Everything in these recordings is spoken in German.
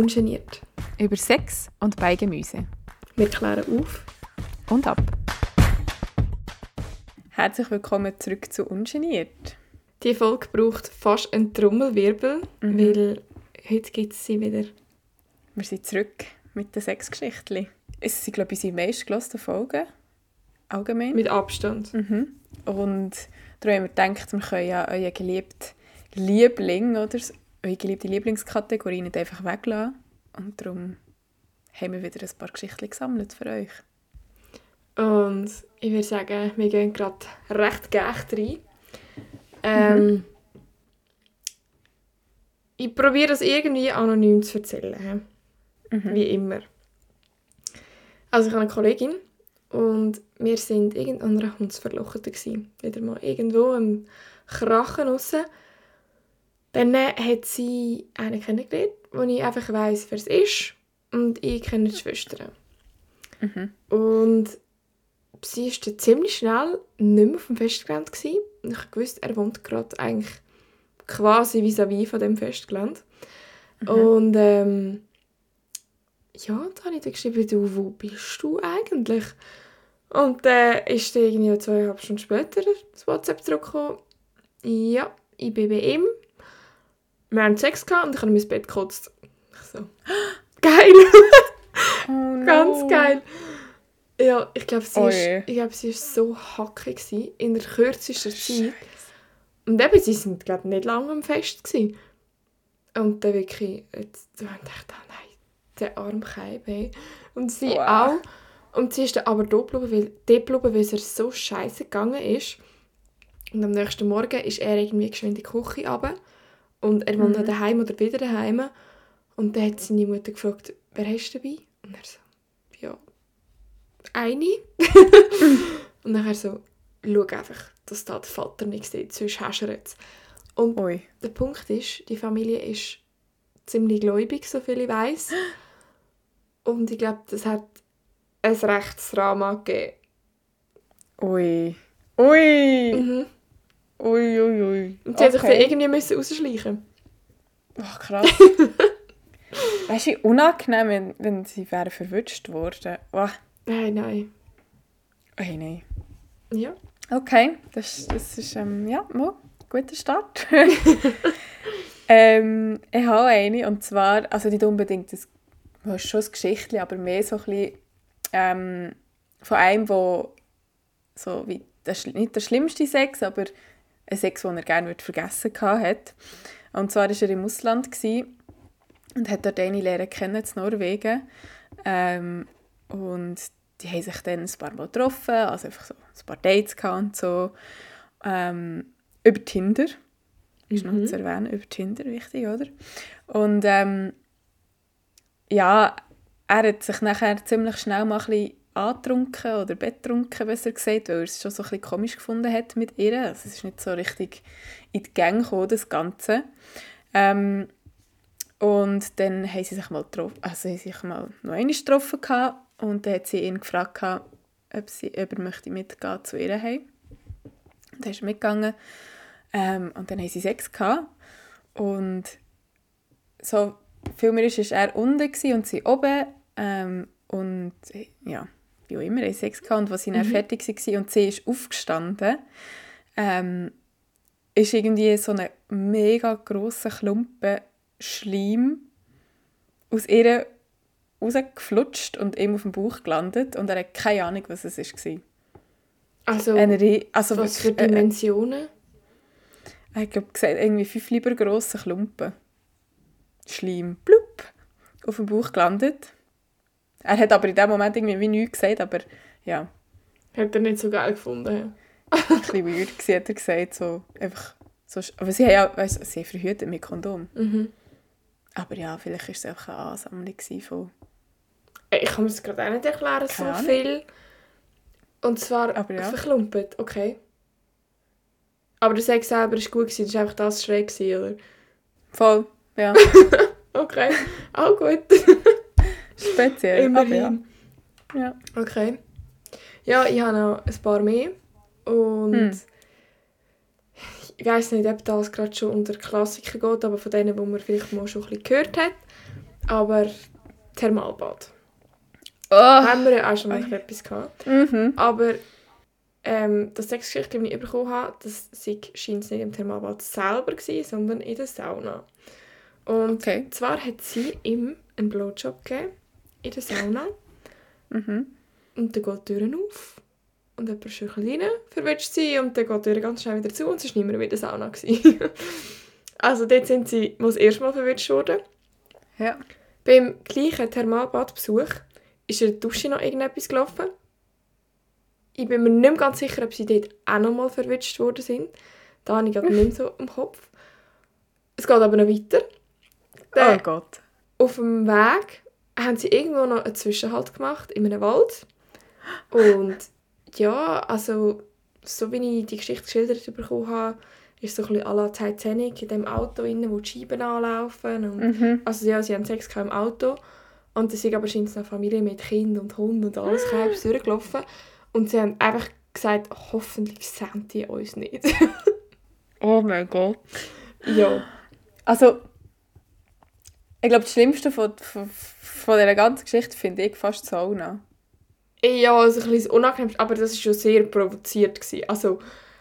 Ungeniert. Über Sex und Beigemüse. Wir klären auf. Und ab. Herzlich willkommen zurück zu Ungeniert. Die Folge braucht fast einen Trommelwirbel, Mhm. weil heute gibt es sie wieder. Wir sind zurück mit den Sexgeschichten. Es sind, glaube ich, unsere meistgelassenen Folgen. Allgemein. Mit Abstand. Mhm. Und darum haben wir gedacht, wir können ja euren geliebten Liebling oder eure geliebte Lieblingskategorie nicht einfach weglassen. Und darum haben wir wieder ein paar Geschichten gesammelt für euch. Und ich würde sagen, wir gehen gerade recht geächt rein. Ähm, Ich probiere das irgendwie anonym zu erzählen. Mhm. Wie immer. Also ich habe eine Kollegin und wir sind irgend an einer Hundsverlochete gsi. Wieder mal irgendwo im Krachen raus. Dann hat sie einen kennengelernt, wo ich einfach weiss, wer es ist. Und ich kenne die Schwestern. Mhm. Und sie war dann ziemlich schnell nicht mehr auf dem Festgelände. Gewesen. Und ich wusste, er wohnt gerade eigentlich quasi vis-à-vis von dem Festgelände. Und ähm, ja, da habe ich dann geschrieben, du, wo bist du eigentlich? Und dann äh, ist dann irgendwie zweieinhalb Stunden später das WhatsApp zurückgekommen. Ja, ich bin bei ihm. Wir haben Sex gehabt und ich habe in mein Bett gekotzt. Ich so, geil! Oh no. Ganz geil. Ja, ich glaube, sie, Oh ist, je. ich glaub, sie ist so hackig gewesen, in der kürzesten Zeit. Und eben, sie sind glaube nicht lange am Fest gewesen. Und dann wirklich, jetzt, da habe ich gedacht, oh nein, der arme Keib, hey. Und sie Wow. auch. Und sie ist dann aber dort geblieben, weil, dort geblieben, weil es ihr so scheiße gegangen ist. Und am nächsten Morgen ist er irgendwie geschwind in die Küche runter. Und er wohnt Mhm. daheim oder wieder daheim. Und dann hat seine Mutter gefragt, wer hast du dabei? Und er so, ja, eine. und nachher so, schau einfach, dass da der Vater nichts sieht, sonst hast du jetzt. Und Ui. der Punkt ist, die Familie ist ziemlich gläubig, so viel ich weiß. Und ich glaube, das hat ein rechtes Drama gegeben. Ui. Ui. Mhm. Ui, ui, ui. Und sie hat sich dann Okay. irgendwie müssen rausschleichen. Ach, krass. weißt du, wie unangenehm, wenn, wenn sie wären verwünscht worden. Oh, Nein, nein. hey, nein. Ja. Okay, das, das ist ähm, ja, mal, guter Start. ähm, ich habe eine, und zwar, also nicht unbedingt das, das ist schon ein Geschichtchen, aber mehr so ein bisschen ähm, von einem, der so wie, das, nicht der schlimmste Sex, aber ein Sex, den er gerne vergessen hat. Und zwar war er im Ausland und hat dort eine Lehre kennen, in Norwegen. Ähm, und die haben sich dann ein paar Mal getroffen, also einfach so ein paar Dates gehabt und so. Ähm, über Tinder, ist noch zu erwähnen, über Tinder, wichtig, oder? Und ähm, ja, er hat sich nachher ziemlich schnell mal ein bisschen angetrunken oder betrunken, besser gesagt, weil er es schon so ein bisschen komisch gefunden hat mit ihr. Also es ist nicht so richtig in die Gänge gekommen, das Ganze. Ähm, und dann haben sie sich mal also haben sich mal noch einmal getroffen und dann hat sie ihn gefragt, ob, sie, ob er möchte mitgehen zu ihr heim. Und dann ist er mitgegangen. Ähm, und dann haben sie Sex gehabt. Und so viel mehr ist, ist er unten und sie oben. Ähm, und ja, wie auch immer, Sex gehabt. Und als sie dann fertig war und sie ist aufgestanden, ähm, ist irgendwie so ein mega grosser Klumpen Schleim aus ihr rausgeflutscht und ihm auf dem Bauch gelandet. Und er hat keine Ahnung, was es war. Also, Eine, also was für wirklich, äh, Dimensionen? äh, ich glaube, gesagt, irgendwie fünf lieber grosse Klumpen. Schleim, blub, auf dem Bauch gelandet. Er hat aber in dem Moment irgendwie wie nichts gesagt, aber ja, Hat er nicht so geil gefunden. ein bisschen weird gewesen, hat er gesagt, so einfach, so, aber sie haben ja, weißt, sie verhütet mit Kondom. Mhm. Aber ja, vielleicht war es einfach eine Ansammlung von, Ich kann mir das gerade auch nicht erklären, so Keine Ahnung. viel. Und zwar Aber ja. verklumpet, okay. Aber der Sex selber war gut, gewesen, das war einfach das schräg, gewesen, oder? voll, ja, Okay, auch gut. speziell, aber ja. Immerhin. ja. Okay. Ja, ich habe noch ein paar mehr. Und Hm. ich weiß nicht, ob das gerade schon unter Klassiker geht, aber von denen, die man vielleicht mal schon ein bisschen gehört hat. aber Thermalbad. Oh. Haben wir ja auch schon mal Oi. etwas gehabt. Mhm. Aber ähm, das Sexgeschichte, die ich bekommen habe, das scheint es nicht im Thermalbad selber gewesen, sondern in der Sauna. Und Okay. zwar hat sie ihm einen Blowjob gegeben in der Sauna. Mhm. Und dann geht die Tür auf. Und jemand schüchelt rein, verwünscht sie und dann geht die Tür ganz schnell wieder zu und sie war nicht mehr in der Sauna. also dort sind sie mal das erste Mal verwünscht worden. Ja. Beim gleichen Thermalbadbesuch ist in der Dusche noch irgendetwas gelaufen. Ich bin mir nicht mehr ganz sicher, ob sie dort auch noch mal verwünscht worden sind. Da habe ich gerade nicht so im Kopf. Es geht aber noch weiter. Oh Dann Gott. auf dem Weg haben sie irgendwo noch einen Zwischenhalt gemacht in einem Wald. Und ja, also so wie ich die Geschichte geschildert bekommen habe, ist so ein bisschen à la Titanic in dem Auto innen, wo die Scheiben anlaufen. Und Mhm. also ja, sie haben Sex im Auto. Und es sind aber scheint eine Familie mit Kind und Hund und alles Kreis durchgelaufen. Und sie haben einfach gesagt, hoffentlich sehen die uns nicht. Oh mein Gott. ja. Also, ich glaube, das Schlimmste von, von, von dieser ganzen Geschichte finde ich fast die Sauna. Ja, also ein bisschen unangenehm, aber das war schon sehr provoziert. Gewesen. Also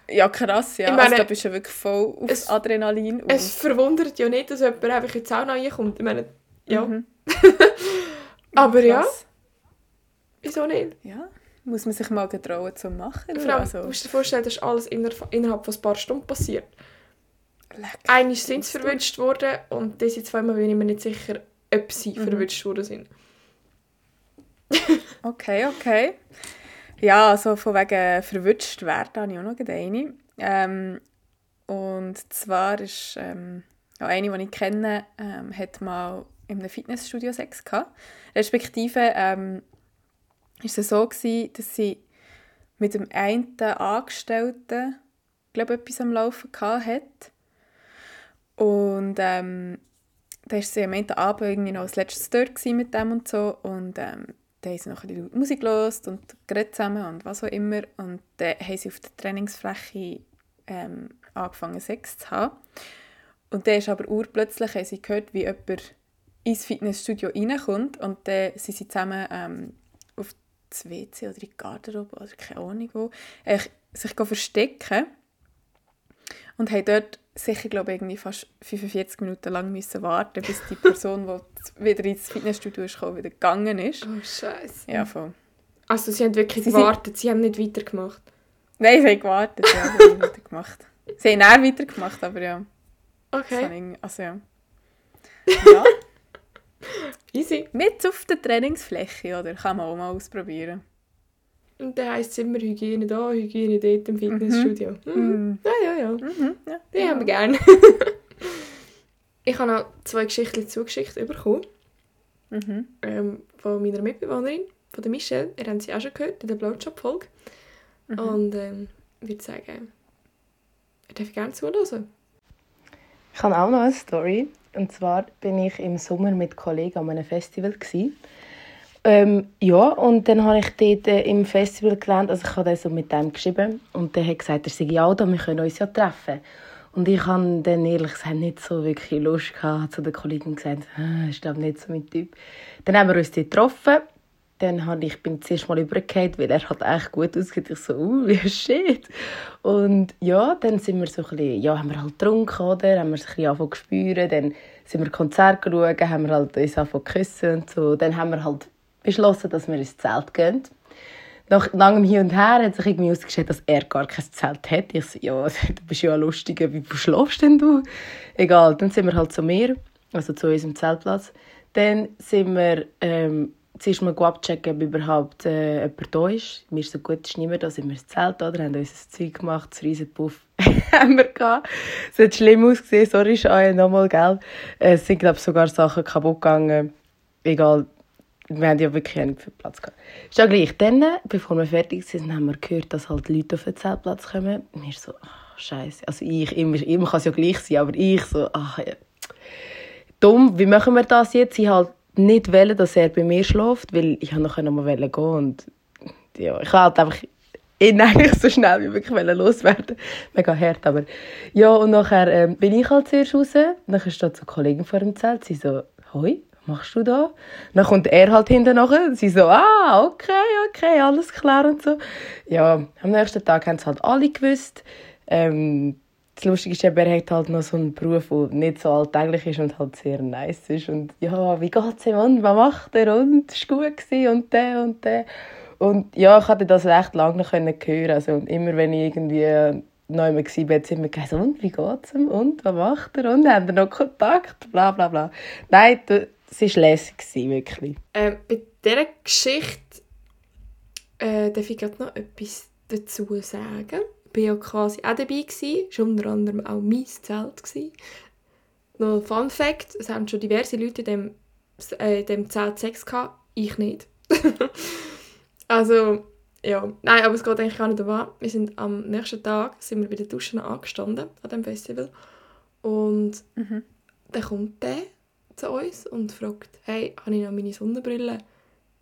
Ja, krass, ja. Ich meine, also, da bist du ja wirklich voll auf es- Adrenalin. und- es verwundert ja nicht, dass jemand einfach in die Sauna reinkommt. Ich meine, ja. Mhm. Aber ja, wieso nicht? Ja, muss man sich mal getrauen zu machen. du. Vor allem, also, du musst dir vorstellen, das ist alles inner- innerhalb von ein paar Stunden passiert. Einmal sind sie verwünscht worden und diese zweimal bin ich mir nicht sicher, ob sie Mhm. verwünscht worden sind. Okay, okay. Ja, also von wegen verwünscht werden habe ich auch noch eine. Ähm, und zwar ist ähm, ja, eine, die ich kenne, ähm, hat mal in einem Fitnessstudio Sex gehabt. Respektive ähm, ist es so gewesen, dass sie mit dem einen Angestellten glaube etwas am Laufen gehabt hat. Und ähm, da war sie am Ende Abend irgendwie noch als letztes dort mit dem und so. Und ähm, dann haben sie noch ein bisschen Musik gehört und geredet zusammen und was auch immer. Und dann haben sie auf der Trainingsfläche ähm, angefangen Sex zu haben. Und dann ist aber urplötzlich, haben sie gehört, wie jemand ins Fitnessstudio reinkommt und dann sind sie zusammen ähm, auf das WC oder in die Garderobe oder keine Ahnung wo, eigentlich sich verstecken und haben dort sicher, glaube ich, irgendwie fast 45 Minuten lang müssen warten, bis die Person, die wieder ins Fitnessstudio ist, gekommen, wieder gegangen ist. Oh, Scheiße. Ja, voll. Also, sie haben wirklich Sie sind- gewartet, sie haben nicht weitergemacht. Nein, sie haben gewartet, ja, sie haben nicht weitergemacht. Sie haben dann weitergemacht, aber ja. Okay, also ja. Ja, easy. mit auf der Trainingsfläche, oder? Kann man auch mal ausprobieren. Und dann heisst es immer Hygiene da, Hygiene dort im Fitnessstudio. Mhm. Mhm. Ja, ja, ja. Mhm, ja. Die haben wir gerne. ich habe noch zwei Geschichten zugeschickt bekommen. Mhm. Ähm, von meiner Mitbewohnerin, von der Michelle. Ihr habt sie auch schon gehört in der Blowjob-Folge. Mhm. Und ähm, ich würde sagen, ihr dürft gerne zuhören. Ich habe auch noch eine Story. Und zwar bin ich im Sommer mit Kollegen an einem Festival. Gewesen. Ähm, ja, und dann habe ich dort äh, im Festival gelernt, also ich habe so mit dem geschrieben und der hat gesagt, er sei ja da, wir können uns ja treffen. Und ich habe dann ehrlich gesagt nicht so wirklich Lust gehabt, zu den Kollegen gesagt, ah, ist glaube nicht so mein Typ. Dann haben wir uns dort getroffen. Dann habe ich, bin zuerst mal übergefallen, weil er hat echt gut ausgesehen. Ich so, uh, shit. Und ja, dann sind wir so ein bisschen, ja, haben wir halt getrunken, oder? Haben wir uns ein bisschen angefangen zu spüren. Dann sind wir Konzert geschaut, haben wir halt uns angefangen zu küssen und so. Dann haben wir halt beschlossen, dass wir ins Zelt gehen. Nach langem Hin und Her hat sich irgendwie ausgestellt, dass er gar kein Zelt hat. Ich so, ja, du bist ja ein Lustiger, wie schläfst denn du? Egal, dann sind wir halt zu mir, also zu unserem Zeltplatz. Dann sind wir ähm, zuerst mal abchecken, ob überhaupt äh, jemand da ist. Mir ist so gut, ist niemand da, sind wir ins Zelt, oder? Haben uns ein Zeug gemacht, das riesen Puff haben wir gehabt. Es hat schlimm ausgesehen, sorry, Shaya, nochmal, gell? Es sind, glaube sogar Sachen kaputt gegangen. Egal, wir haben ja wirklich nicht viel Platz gehabt. Ist ja gleich. Dann, bevor wir fertig sind, haben wir gehört, dass halt Leute auf den Zeltplatz kommen. Mir so, ach, scheiße. Also ich, immer, immer kann es ja gleich sein, aber ich so, ach, ja. dumm, wie machen wir das jetzt? Ich halt nicht wollen, dass er bei mir schläft, weil ich noch mal gehen und ja, ich halt einfach ihn eigentlich so schnell wie möglich loswerden. Mega hart, aber ja, und nachher ähm, bin ich halt zuerst raus. Dann steht so eine Kollegin vor dem Zelt, sie so, hoi, machst du da? Dann kommt er halt hinten nachher, sie so, ah, okay, okay, alles klar und so. Ja, am nächsten Tag haben es halt alle gewusst. Ähm, das Lustige ist, er hat halt noch so einen Beruf, der nicht so alltäglich ist und halt sehr nice ist. Und ja, wie geht's ihm und was macht er und es war gut und der und der. Und ja, ich hatte das recht lange noch hören. Also, immer wenn ich irgendwie neu war, hat es immer gesagt, und wie geht's ihm und was macht er und haben wir noch Kontakt, bla bla bla. Nein, es war lässig, wirklich. Äh, bei dieser Geschichte äh, darf ich gerade noch etwas dazu sagen war ja quasi auch dabei, war unter anderem auch mein Zelt. Gewesen. Noch Fun Fact, es haben schon diverse Leute in dem, äh, in dem Zelt Sex gehabt, ich nicht. also, ja. Nein, aber es geht eigentlich gar nicht darum. Wir sind am nächsten Tag sind wir bei den Duschen angestanden an dem Festival und mhm. dann kommt der zu uns und fragt, hey, habe ich noch meine Sonnenbrille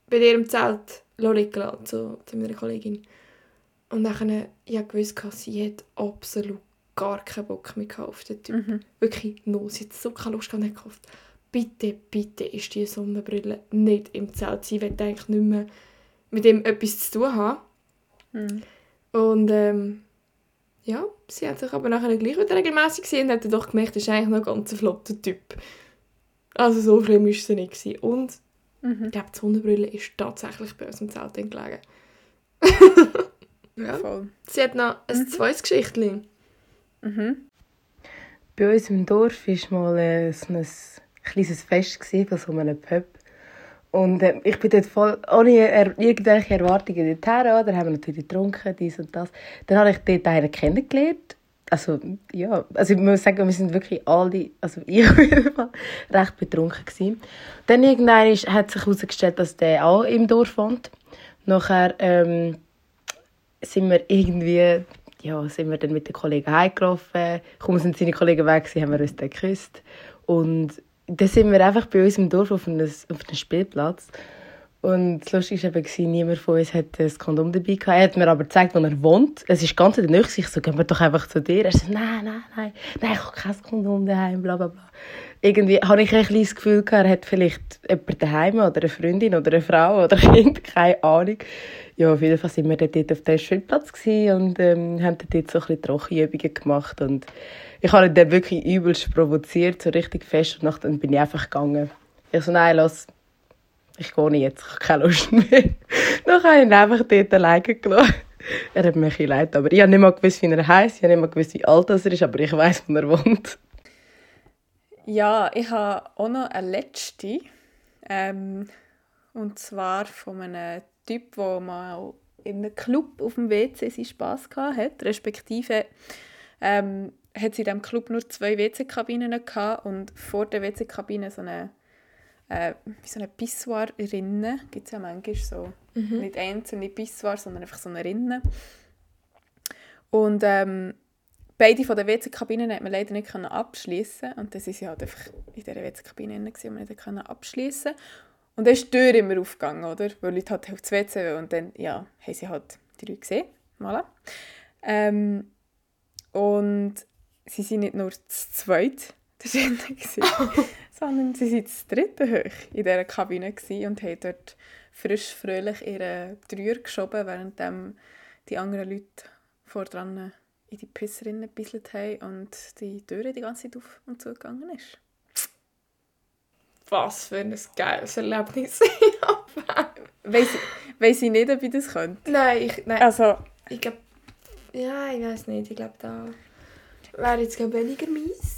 bei dir im Zelt liegen lassen, zu, zu meiner Kollegin. Und dann, ich wusste, sie hat absolut gar keinen Bock mehr auf den Typ. Mhm. Wirklich null. Sie hat so keine Lust gehabt, gekauft. Bitte, bitte ist diese Sonnenbrille nicht im Zelt. Sie will eigentlich nicht mehr mit ihm etwas zu tun haben. Mhm. Und ähm, ja, sie hat sich aber nachher gleich wieder regelmäßig gesehen und hat doch gemerkt, er ist eigentlich noch ein ganz flotter Typ. Also so schlimm war sie nicht. Gewesen. Und mhm. ich glaube, die Sonnenbrille ist tatsächlich bei uns im Zelt gelegen. Ja. Voll. Sie hat noch ein mhm. zweites Geschichtchen. Mhm. Bei uns im Dorf war mal äh, so ein kleines Fest von so einem Pub. Und äh, ich bin dort voll ohne er irgendwelche Erwartungen dorthin. Da haben wir natürlich getrunken, dies und das. Dann habe ich dort einen kennengelernt. Also, ja, also ich muss sagen, wir sind wirklich alle, also ich recht betrunken gewesen. Dann irgendwann hat sich herausgestellt, dass der auch im Dorf wohnt. Nachher, ähm, sind wir irgendwie, ja, sind wir dann mit den Kollegen heimgelaufen. Kaum sind seine Kollegen weg, haben wir uns dann geküsst. Und dann sind wir einfach bei uns im Dorf auf einem, auf einem Spielplatz. Und das Lustige war eben, niemand von uns hat ein Kondom dabei gehabt. Er hat mir aber gezeigt, wo er wohnt. Es ist ganz in der Nähe. Ich so, gehen wir doch einfach zu dir. Er so, nein, nein, nein, nein, ich habe kein Kondom daheim, bla, bla, bla. Irgendwie habe ich ein das Gefühl er hat vielleicht jemanden daheim oder eine Freundin oder eine Frau oder ein Kind, keine Ahnung ja, auf jeden Fall sind wir dort auf dem Schwimmplatz und ähm, haben dort so ein bisschen Trockenübungen gemacht und ich habe ihn dann wirklich übelst provoziert, so richtig fest und dann bin ich einfach gegangen. Ich so, nein, los, ich gehe jetzt, ich habe keine Lust mehr. dann habe ich ihn einfach dort alleine gelassen. Er hat mir ein leid, aber ich habe nicht mal gewusst, wie er heisst, ich habe nicht mal gewusst, wie alt er ist, aber ich weiß, wo er wohnt. Ja, ich habe auch noch eine letzte, ähm, und zwar von einem Typ, der mal in einem Club auf dem WC seinen Spass hatte, respektive ähm, hat sie in diesem Club nur zwei WC-Kabinen und vor der WC-Kabine so eine äh, wie so eine Pissoir-Rinne, gibt es ja manchmal so, mhm. nicht einzelne Pissoir, sondern einfach so eine Rinne. Und ähm, beide von den WC-Kabinen konnte man leider nicht abschließen und dann sind sie halt einfach in dieser WC-Kabine und man nicht abschließen und dann ist die Tür immer aufgegangen, oder? Weil Leute halt aufs WC und dann, ja, haben sie halt die Leute gesehen. Voilà. Ähm, und sie waren nicht nur zu zweit drin, sondern sie waren zu dritte hoch in dieser Kabine und haben dort frisch, fröhlich ihre Dreier geschoben, während die anderen Leute vor dran in die Pisserinnen gebisselt haben und die Tür die ganze Zeit auf und zu gegangen ist was für ein geiles Erlebnis weiß, weiß ich nicht, ob ich das könnte. Nein, ich, nein. Also, ich glaube, ja, ich weiß nicht. Ich glaube, da wäre jetzt glaub, weniger mies.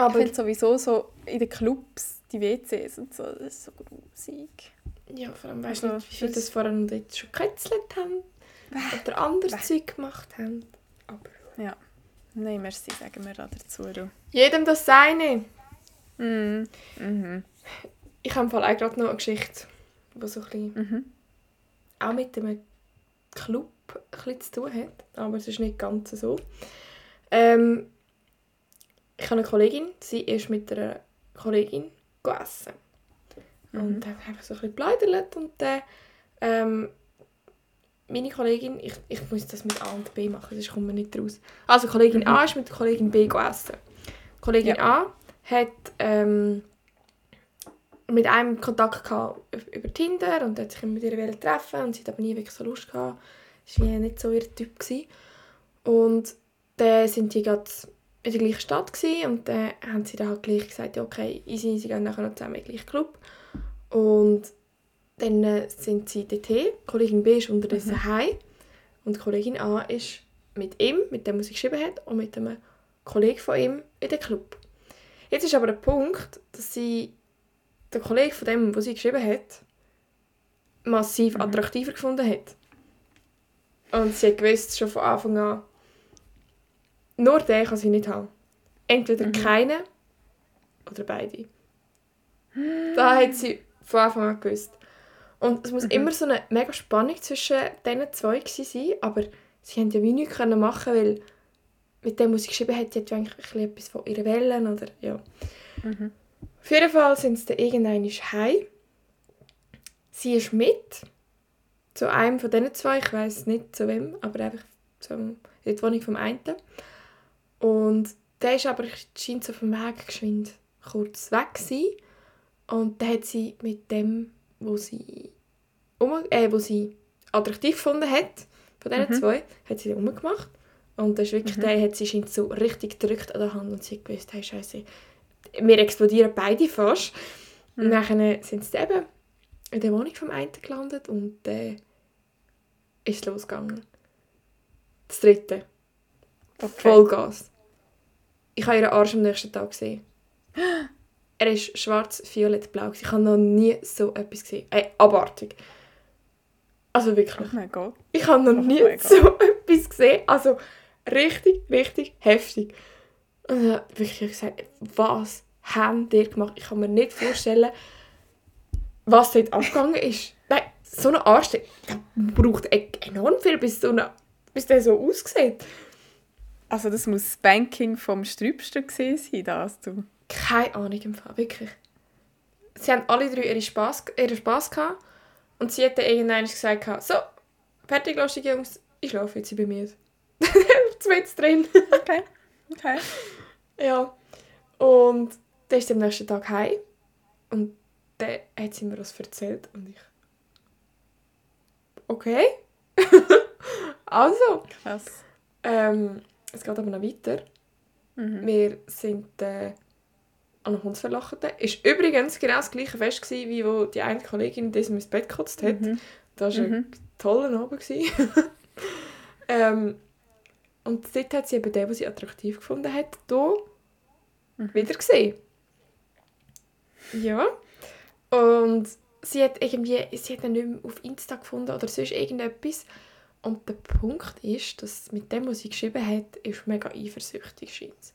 Aber ich finde sowieso so in den Clubs, die WCs und so, das ist so grusig. Ja, vor allem weißt du also, nicht, wie viele das vorher noch dort schon gekitzelt haben oder anderes Zeug gemacht haben. Aber... Ja. Nein, merci, sagen wir da dazu. Jedem das Seine. Mm. Mhm. Ich habe auch gerade noch eine Geschichte, die so ein bisschen mhm. auch mit einem Club ein zu tun hat, aber es ist nicht ganz so. Ähm, ich habe eine Kollegin, sie ist mit einer Kollegin gegessen. Mhm. Und hat einfach so ein bisschen gebläudert und dann ähm, meine Kollegin, ich, ich muss das mit A und B machen, sonst kommt man nicht raus. Also Kollegin mhm. A ist mit Kollegin B gegessen. Kollegin ja. A hat ähm, mit einem Kontakt gehabt über Tinder und hat sich immer mit ihr treffen und sie hat aber nie wirklich so Lust gehabt. Das war nicht so ihr Typ. Gewesen. Und dann sind die gerade in der gleichen Stadt gewesen, und dann haben sie dann halt gleich gesagt, ja, okay, easy, sie gehen nachher noch zusammen in den gleichen Club. Und dann sind sie dort hin. Kollegin B ist unterdessen mhm. heim und Kollegin A ist mit ihm, mit dem, was sie geschrieben hat, und mit einem Kollegen von ihm in den Club. Jetzt ist aber der Punkt, dass sie den Kollegen von dem, was sie geschrieben hat, massiv mhm. attraktiver gefunden hat. Und sie hat gewusst, schon von Anfang an, nur den kann sie nicht haben. Entweder mhm. keinen oder beide. Da hat sie von Anfang an gewusst. Und es muss mhm. immer so eine mega Spannung zwischen diesen zwei sein, aber sie haben ja wie nichts machen weil mit dem, was sie geschrieben hat, sie hat ja eigentlich etwas von ihren Wellen oder ja. Mhm. Auf jeden Fall sind sie dann irgendwann heim. Sie ist mit zu einem von diesen zwei, ich weiß nicht zu wem, aber einfach in der Wohnung vom einen. Und der ist aber scheint so vom Weg geschwind kurz weg gewesen. Und dann hat sie mit dem, wo sie, um, äh, wo sie attraktiv gefunden hat, von diesen mhm. zwei, hat sie umgemacht. Und das ist wirklich, mhm. der hat sie scheint so richtig gedrückt an der Hand und sie hat gewusst, hey, Scheiße, wir explodieren beide fast. Mhm. Und dann sind sie eben in der Wohnung vom einen gelandet und dann äh, ist es losgegangen. Das dritte. Okay. Vollgas. Ich habe ihren Arsch am nächsten Tag gesehen. Er ist schwarz, violett, blau. Ich habe noch nie so etwas gesehen. Ey, abartig. Also wirklich. Oh mein Gott. Ich habe noch oh nie so etwas gesehen. Also richtig, richtig heftig. Und dann habe ich gesagt, was haben die gemacht? Ich kann mir nicht vorstellen, was dort abgegangen ist. Nein, so ein Arsch, der braucht e- enorm viel, bis, so eine, bis der so aussieht. Also das muss das Banking vom Strübsten gesehen sein, das du. Keine Ahnung im Fall, wirklich. Sie haben alle drei ihren Spass, ihren Spass gehabt und sie hat dann irgendwann gesagt, so, fertig, lustig Jungs, ich schlafe jetzt bei mir. Zweit drin. okay, okay. Ja, und dann ist sie am nächsten Tag heim und dann hat sie mir das erzählt und ich okay. also. Krass. Ähm, es geht aber noch weiter. Mhm. Wir sind äh, an einem Hundsverlachten. Es war übrigens genau das gleiche Fest, gewesen, wie wo die eine Kollegin das ins Bett gekotzt hat. Mhm. Das war mhm. ein toller Abend. ähm, und dort hat sie eben den, den sie attraktiv gefunden hat, hier mhm. wieder gesehen. Ja. Und sie hat irgendwie, sie hat ihn nicht mehr auf Insta gefunden oder sonst irgendetwas. Und der Punkt ist, dass mit dem, was sie geschrieben hat, ist mega eifersüchtig scheint.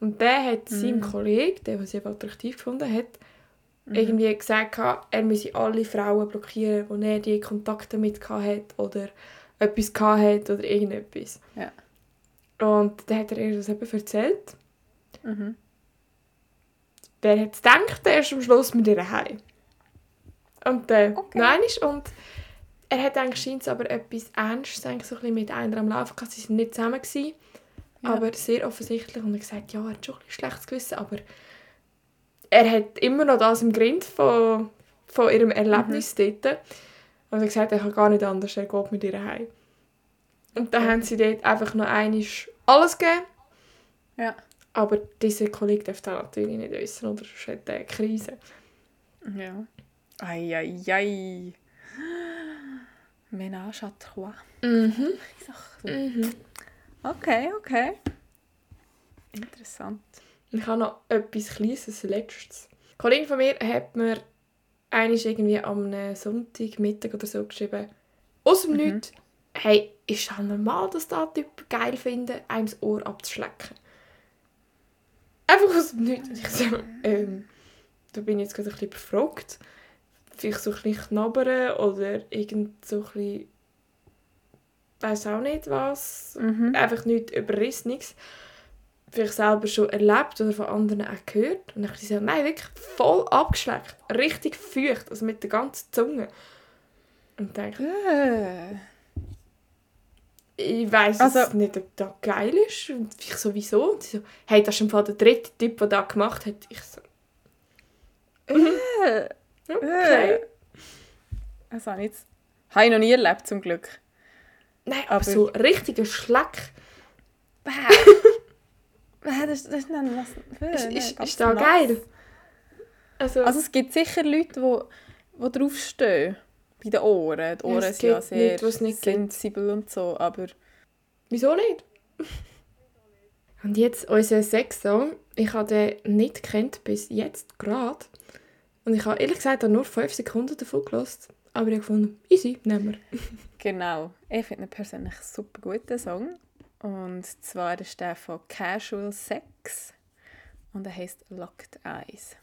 Und der hat mhm. seinem Kollegen, der, was sie attraktiv gefunden hat, mhm. irgendwie gesagt, er müsse alle Frauen blockieren, wo er die Kontakte mit hat oder etwas hat oder irgendetwas. Ja. Und dann hat er ihr das eben erzählt. Mhm. Wer hat gedacht, er ist am Schluss mit ihr heim. Und äh, okay. nein ist und er hat eigentlich aber etwas Ernstes eigentlich so ein mit einer am Laufen gehabt. Sie sind nicht zusammen gewesen, ja. aber sehr offensichtlich und er hat gesagt, ja, er hat schon ein schlechtes Gewissen, aber er hat immer noch das im Grind von, von ihrem Erlebnis mhm. dort. Und er hat gesagt, er kann gar nicht anders, er geht mit ihr heim. Und dann okay. haben sie dort einfach noch einmal alles gegeben. Ja. Aber dieser Kollege darf das natürlich nicht wissen, oder sonst hat er eine Krise. Ja. Eieiei. Ménage à trois. Mhm. mhm. Okay, okay. Interessant. Ich habe noch etwas Kleines, letztes. Eine Kollegin von mir hat mir einmal irgendwie am Sonntagmittag oder so geschrieben, aus dem mhm. Nichts, hey, ist es normal, dass da Typ geil finden, einem das Ohr abzuschlecken? Einfach aus dem Nichts. Ich so, ähm, da bin ich jetzt gerade ein bisschen befragt vielleicht so ein bisschen knabbern oder irgend so ein bisschen weiß auch nicht was. Mhm. Einfach nichts Überrissenes. Vielleicht selber schon erlebt oder von anderen auch gehört. Und ich gesagt, nein, wirklich voll abgeschleckt. Richtig feucht, also mit der ganzen Zunge. Und dann äh. ich weiß also, nicht, ob das geil ist. Und ich sowieso. Und sie so, hey, das ist im Fall der dritte Typ, der das gemacht hat. Ich so, äh. Okay. äh. Das habe ich, jetzt, habe ich noch nie erlebt, zum Glück. Nein, aber, Aber- so richtiger Schleck das, das ist dann was. ist, ist, ist da geil. Also, Also es gibt sicher Leute, die, die draufstehen. Bei den Ohren. Die Ohren sind ja gibt sehr nicht gibt. sensibel und so, aber wieso nicht? Und jetzt unser Sexsong. Ich habe den nicht kennt bis jetzt gerade. Und ich habe ehrlich gesagt nur 5 Sekunden davon gelassen. Aber ich gefunden, easy, nehmen wir. genau. Ich finde ihn persönlich einen super guten Song. Und zwar ist der von Casual Sex. Und er heißt Locked Eyes.